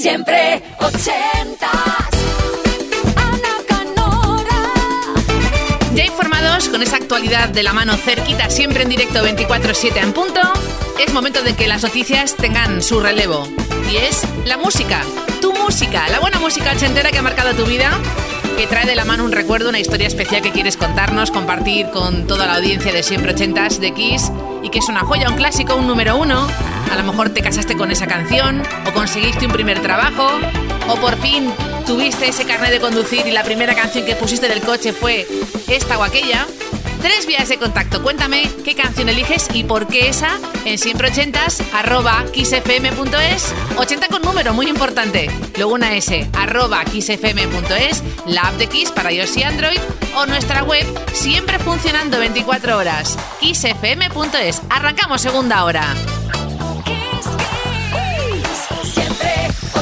Siempre ochentas. Ana Canora. Ya informados con esa actualidad de la mano cerquita, siempre en directo 24-7 en punto, es momento de que las noticias tengan su relevo. Y es la música, tu música, la buena música ochentera que ha marcado tu vida, que trae de la mano un recuerdo, una historia especial que quieres contarnos, compartir con toda la audiencia de siempre ochentas de Kiss y que es una joya, un clásico, un número uno. A lo mejor te casaste con esa canción, o conseguiste un primer trabajo, o por fin tuviste ese carnet de conducir y la primera canción que pusiste del coche fue esta o aquella. Tres vías de contacto. Cuéntame qué canción eliges y por qué esa en siempre ochentas arroba kissfm.es 80 con número, muy importante. Luego una S arroba kissfm.es, la app de Kiss para iOS y Android o nuestra web siempre funcionando 24 horas. kissfm.es. Arrancamos segunda hora.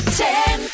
10.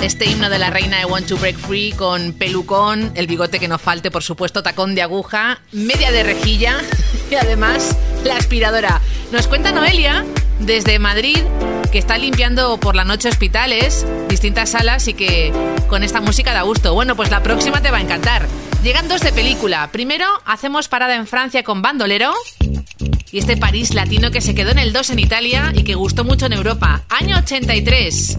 Este himno de la reina de Want to Break Free con pelucón, el bigote que no falte, por supuesto, tacón de aguja, media de rejilla y además la aspiradora. Nos cuenta Noelia desde Madrid que está limpiando por la noche hospitales, distintas salas y que con esta música da gusto. Bueno, pues la próxima te va a encantar. Llegan dos de película. Primero hacemos parada en Francia con Bandolero y este París latino que se quedó en el 2 en Italia y que gustó mucho en Europa. Año 83.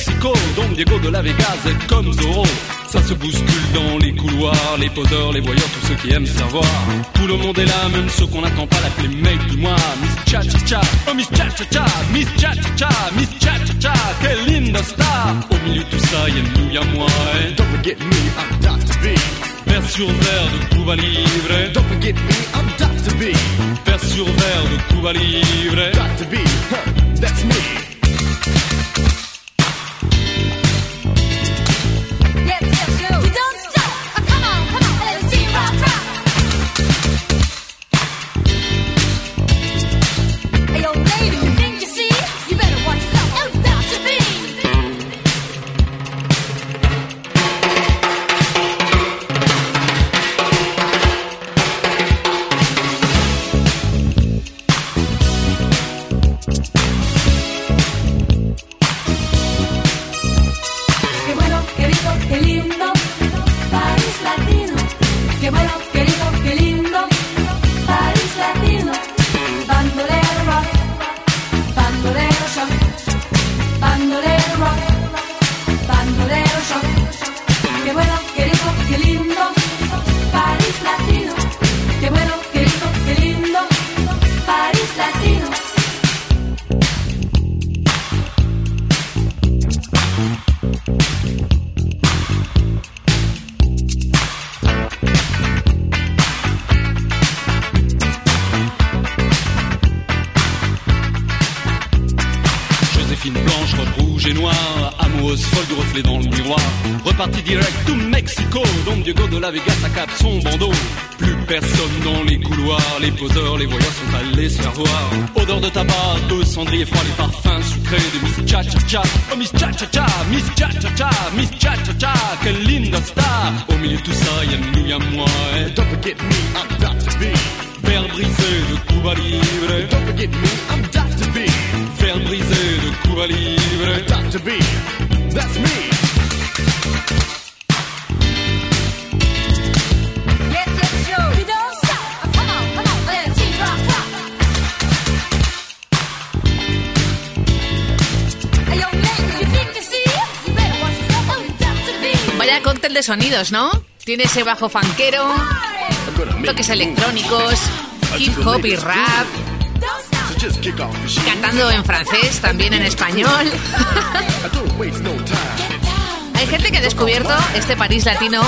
Mexico, Don Diego de la Vegas est comme Zorro. Ça se bouscule dans les couloirs, les poseurs, les voyeurs, tous ceux qui aiment savoir. Tout le monde est là, même ceux qu'on n'attend pas, l'appeler mec du mois. Miss Cha Cha Cha, oh Miss Cha Cha Cha, Miss Cha Cha Cha, Miss Cha Cha Cha, quelle linda star. Au milieu de tout ça, y'a nous, y'a moi. Et Don't forget me, I'm Dr. B. verre sur verre de Cuba Libre. Don't forget me, I'm Dr. B. Verre sur verre de Cuba Libre. Dr. B, huh, that's me. Personne dans les couloirs, les poseurs, les voyeurs sont allés se faire voir. Odeur de tabac, de cendrier froid, les parfums sucrés de Miss Cha Cha Cha. Oh Miss Cha Cha Cha, Miss Cha Cha Cha, Miss Cha Cha Cha, quelle linda star. Au milieu de tout ça, y'a nous, y'a moi. et Don't forget me, I'm Dr. B. Verre brisé de Cuba Libre. Don't forget me, I'm Dr. B. Verre brisé de Cuba Libre. Dr. B, that's me. Vaya cóctel de sonidos, ¿no? Tiene ese bajo fanquero, toques electrónicos, hip hop y rap, cantando en francés, también en español. Hay gente que ha descubierto este París latino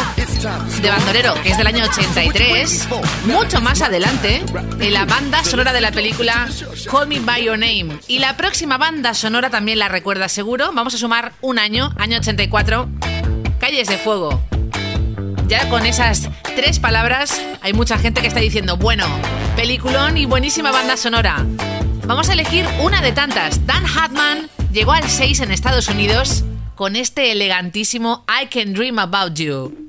de Bandolero, que es del año 83, mucho más adelante, en la banda sonora de la película Call Me By Your Name. Y la próxima banda sonora también la recuerda seguro. Vamos a sumar un año, año 84, Calles de Fuego. Ya con esas tres palabras hay mucha gente que está diciendo, bueno, peliculón y buenísima banda sonora. Vamos a elegir una de tantas. Dan Hartman llegó al 6 en Estados Unidos con este elegantísimo I Can Dream About You.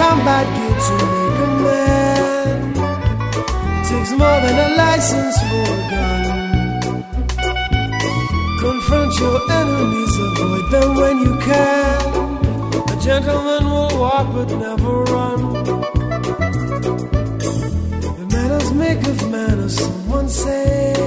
Combat gear to make a man. It takes more than a license for a gun. Confront your enemies, avoid them when you can. A gentleman will walk but never run. The manners make of manners, someone say.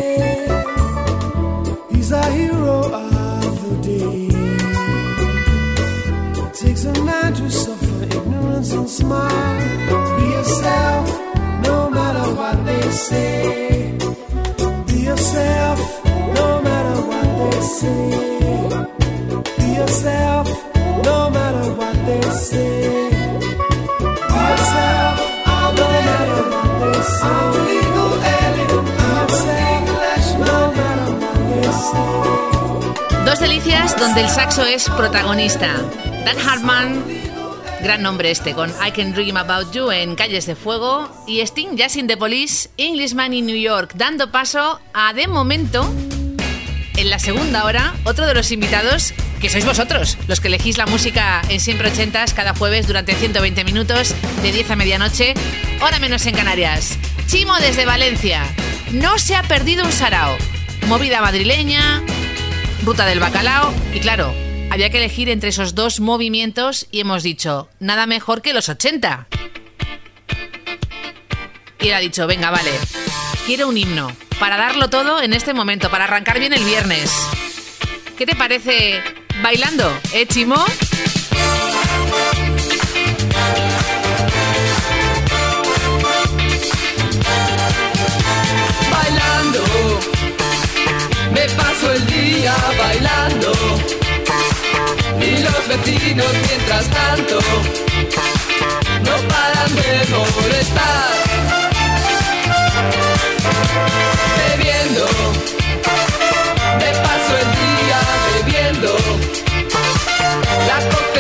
Dos delicias donde el saxo es protagonista. Dan Hartman, gran nombre este, con I Can Dream About You en Calles de Fuego, y Sting Jazz in the Police, Englishman in New York, dando paso a, de momento, en la segunda hora, otro de los invitados que sois vosotros, los que elegís la música en Siempre Ochentas cada jueves durante 120 minutos, de 10 a medianoche, hora menos en Canarias. Chimo desde Valencia. No se ha perdido un sarao. Movida madrileña, ruta del bacalao y claro, había que elegir entre esos dos movimientos y hemos dicho, nada mejor que los 80. Y él ha dicho, venga, vale, quiero un himno para darlo todo en este momento, para arrancar bien el viernes. ¿Qué te parece bailando, eh, Chimo? bailando. Me paso el día bailando. Y los vecinos mientras tanto no paran de molestar. Bebiendo. Me paso el día bebiendo. La coca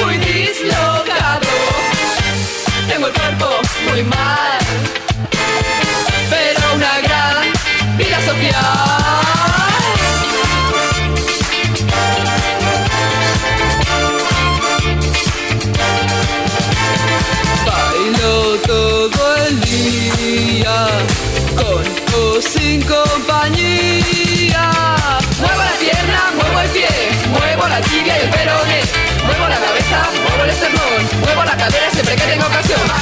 muy dislocado. Tengo el cuerpo muy mal, pero una gran vida social. Muevo la cadera siempre que tengo ocasión.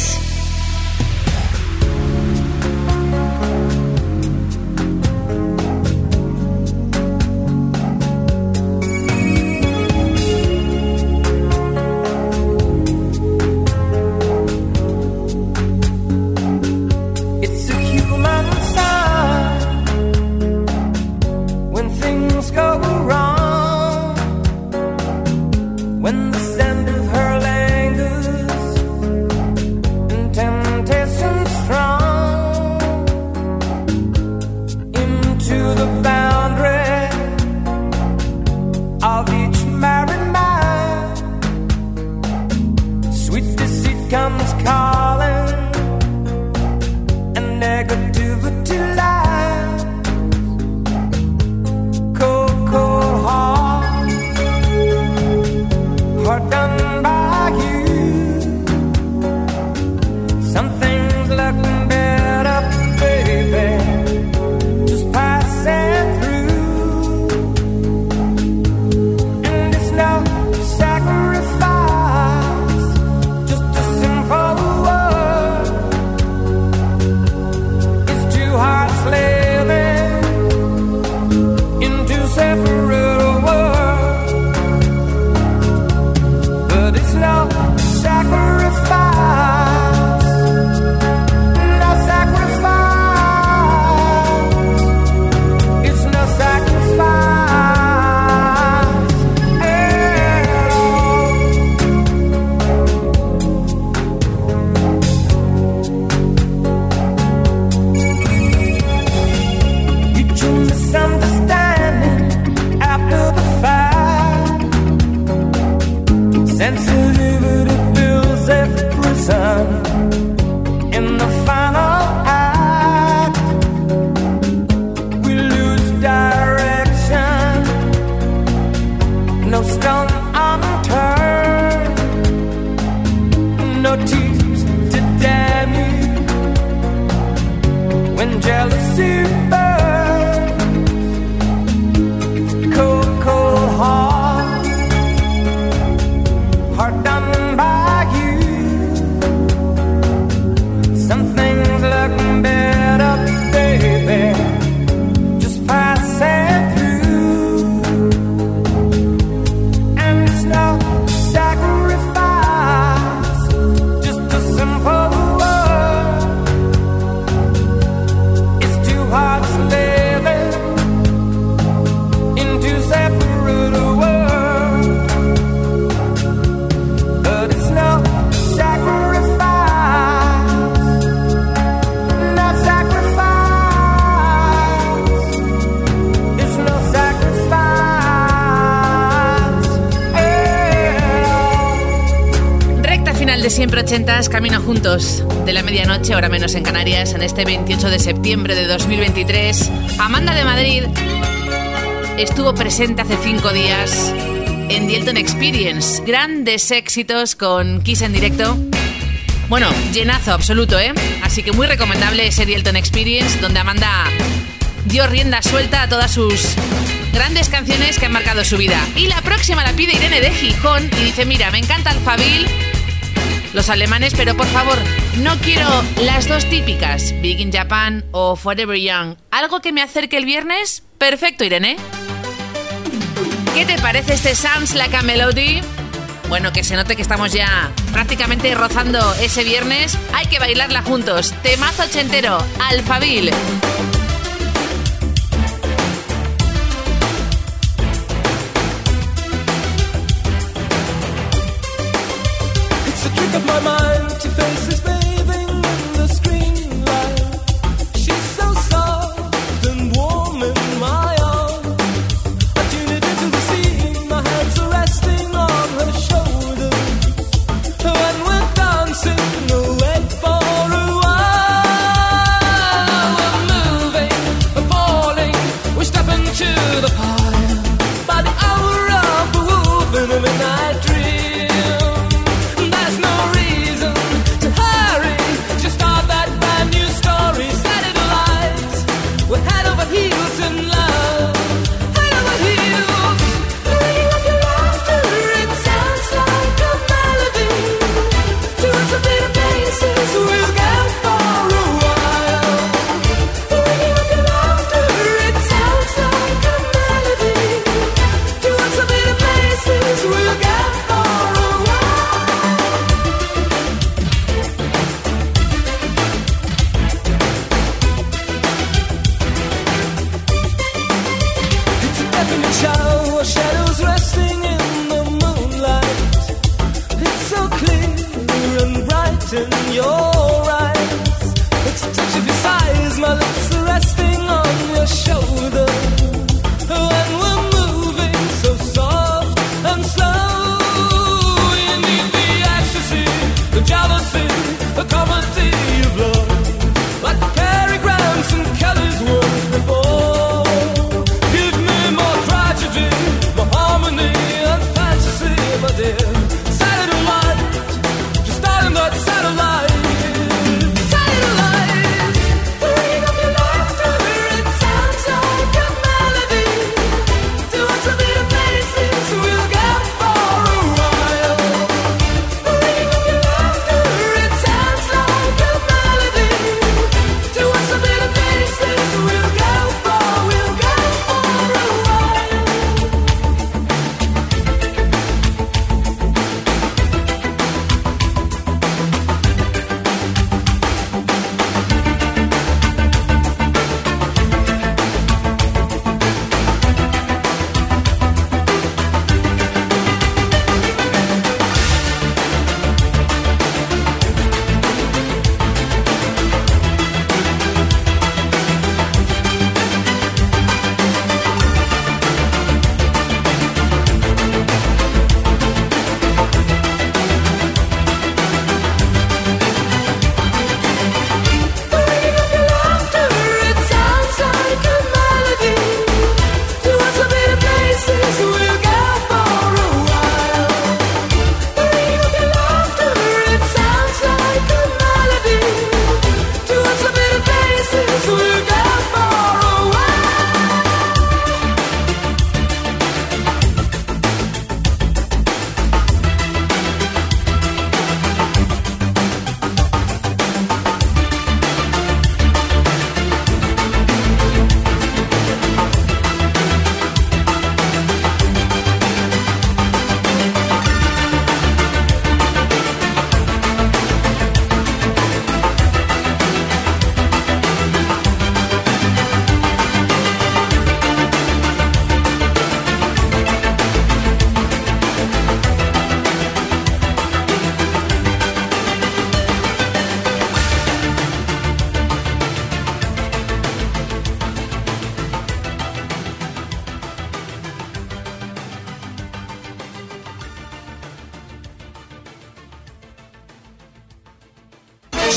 De siempre ochentas, camino juntos de la medianoche, hora menos en Canarias, en este 28 de septiembre de 2023. Amanda de Madrid estuvo presente hace cinco días en The Elton Experience. Grandes éxitos con Kiss en directo. Bueno, llenazo absoluto, ¿eh? Así que muy recomendable ese The Elton Experience, donde Amanda dio rienda suelta a todas sus grandes canciones que han marcado su vida. Y la próxima la pide Irene de Gijón y dice, mira, me encanta Alphaville, los alemanes, pero por favor, no quiero las dos típicas, Big in Japan o Forever Young. ¿Algo que me acerque el viernes? Perfecto, Irene. ¿Qué te parece este Sounds Like a Melody? Bueno, que se note que estamos ya prácticamente rozando ese viernes. Hay que bailarla juntos. Temazo ochentero, Alphaville. Of my mind to faces. this.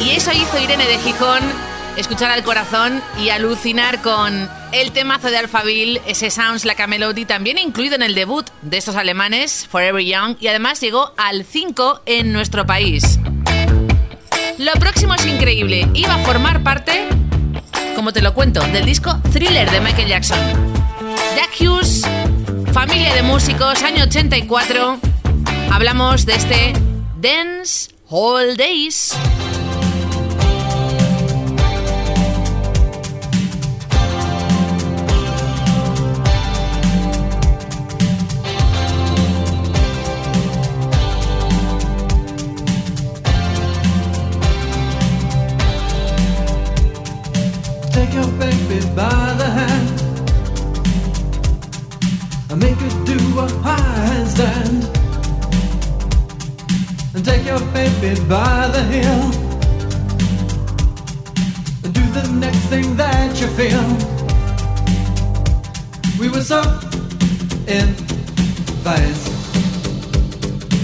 Y eso hizo Irene de Gijón escuchar al corazón y alucinar con el temazo de Alphaville, ese Sounds Like a Melody, también incluido en el debut de estos alemanes, Forever Young, y además llegó al 5 en nuestro país. Lo próximo es increíble, iba a formar parte, como te lo cuento, del disco Thriller de Michael Jackson. Jack Hughes, familia de músicos, año 84, hablamos de este Dance All Days. Baby by the hill do the next thing that you feel. We were so in phase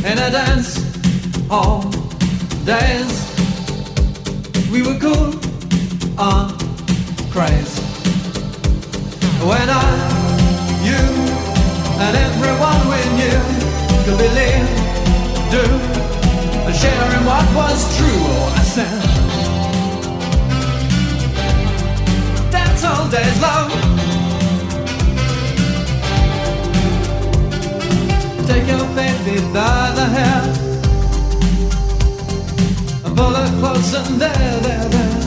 and I dance all days. We were cool on craze when I, you, and everyone we knew could believe, do, in what was true. Oh, I said, dance all days long. Take your baby by the hair and pull her close and there, there, there.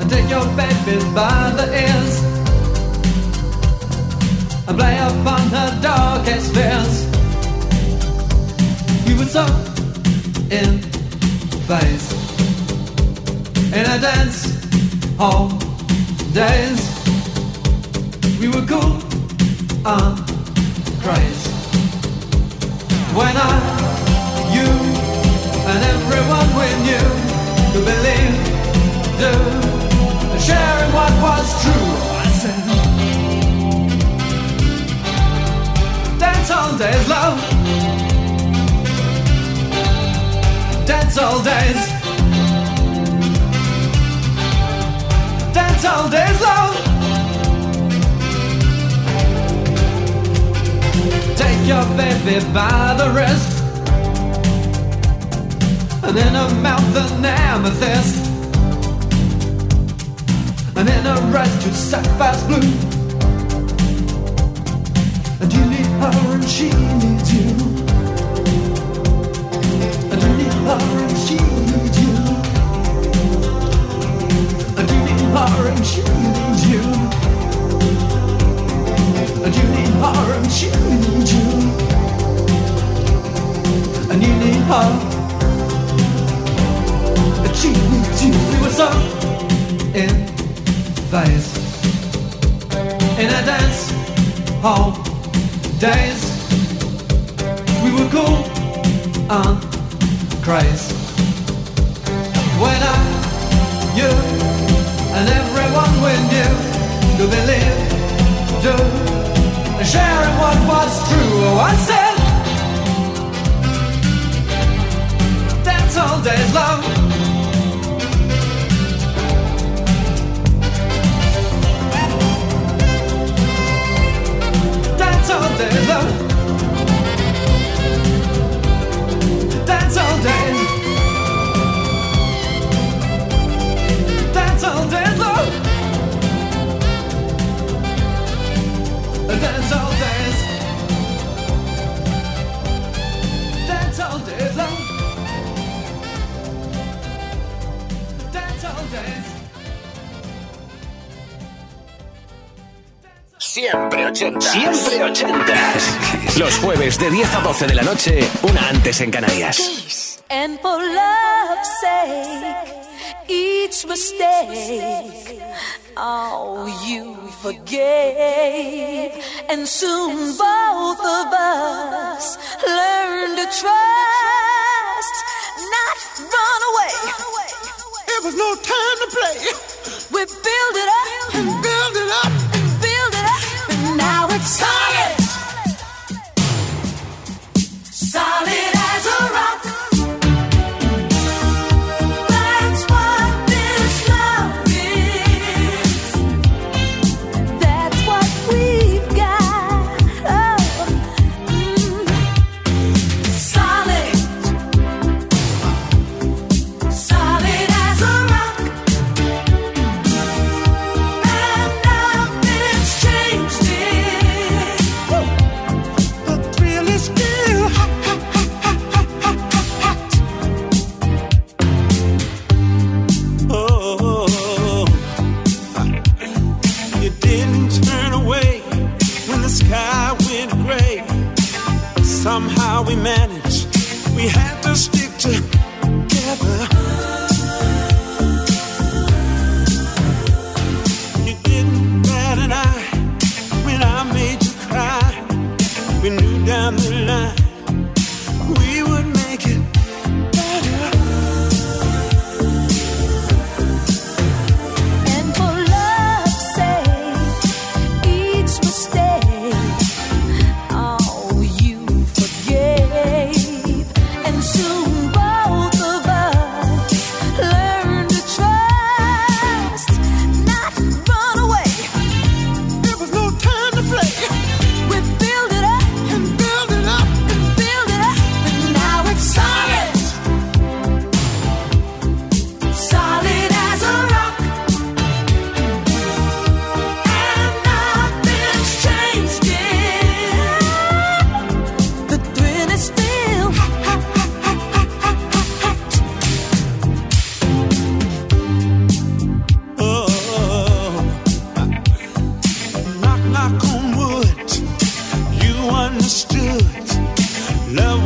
And take your baby by the ears and play upon her darkest fears. So in phase in a dance hall days. We were cool on craze when I, you, and everyone we knew could believe, do, and sharing what was true. I said, dance all days, love. Dance all days. Dance all days, love. Take your baby by the wrist And in her mouth an amethyst And in her eyes two sapphires blue And you need her and she needs you days. We were cool and crazy When I, you and everyone we knew To believe, do sharing what was true. Oh, I said, Siempre ochentas. Siempre ochentas. Los jueves de 10 a 12 de la noche, una antes en Canarias. And for love's sake, each mistake, oh, you forgave. And soon both of us learn to trust, not run away. It was no time to play. We build it up and build it up now it's solid. Solid as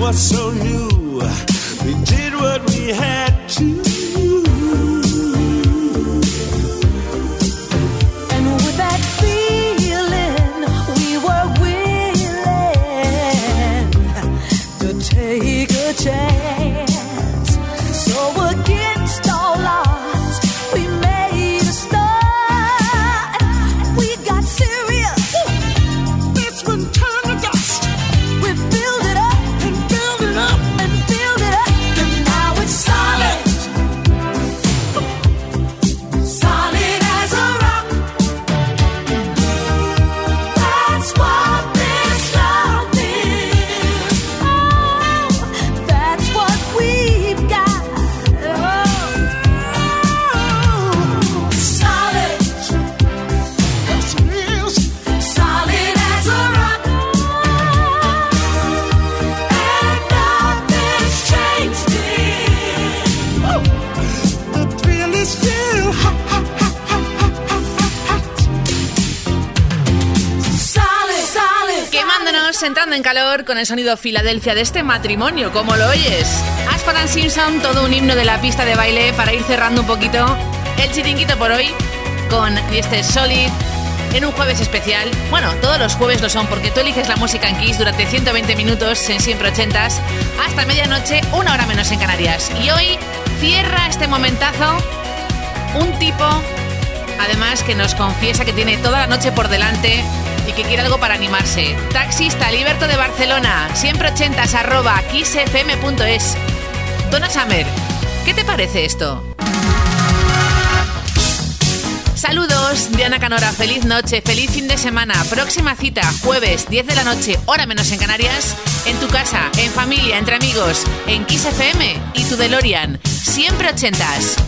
what's so new. We did what we had to. Con el sonido Filadelfia de este matrimonio, como lo oyes. And Simpson, todo un himno de la pista de baile para ir cerrando un poquito el chiringuito por hoy con este Solid en un jueves especial. Bueno, todos los jueves lo son porque tú eliges la música en Kiss durante 120 minutos en siempre ochentas hasta medianoche, una hora menos en Canarias. Y hoy cierra este momentazo un tipo, además, que nos confiesa que tiene toda la noche por delante y que quiere algo para animarse. Taxista Liberto de Barcelona, siempre ochentas arroba kissfm.es. Donna Summer, ¿qué te parece esto? Saludos, Diana Canora, feliz noche, feliz fin de semana. Próxima cita, jueves, 10 de la noche, hora menos en Canarias, en tu casa, en familia, entre amigos, en Kiss FM y tu DeLorean, siempre ochentas.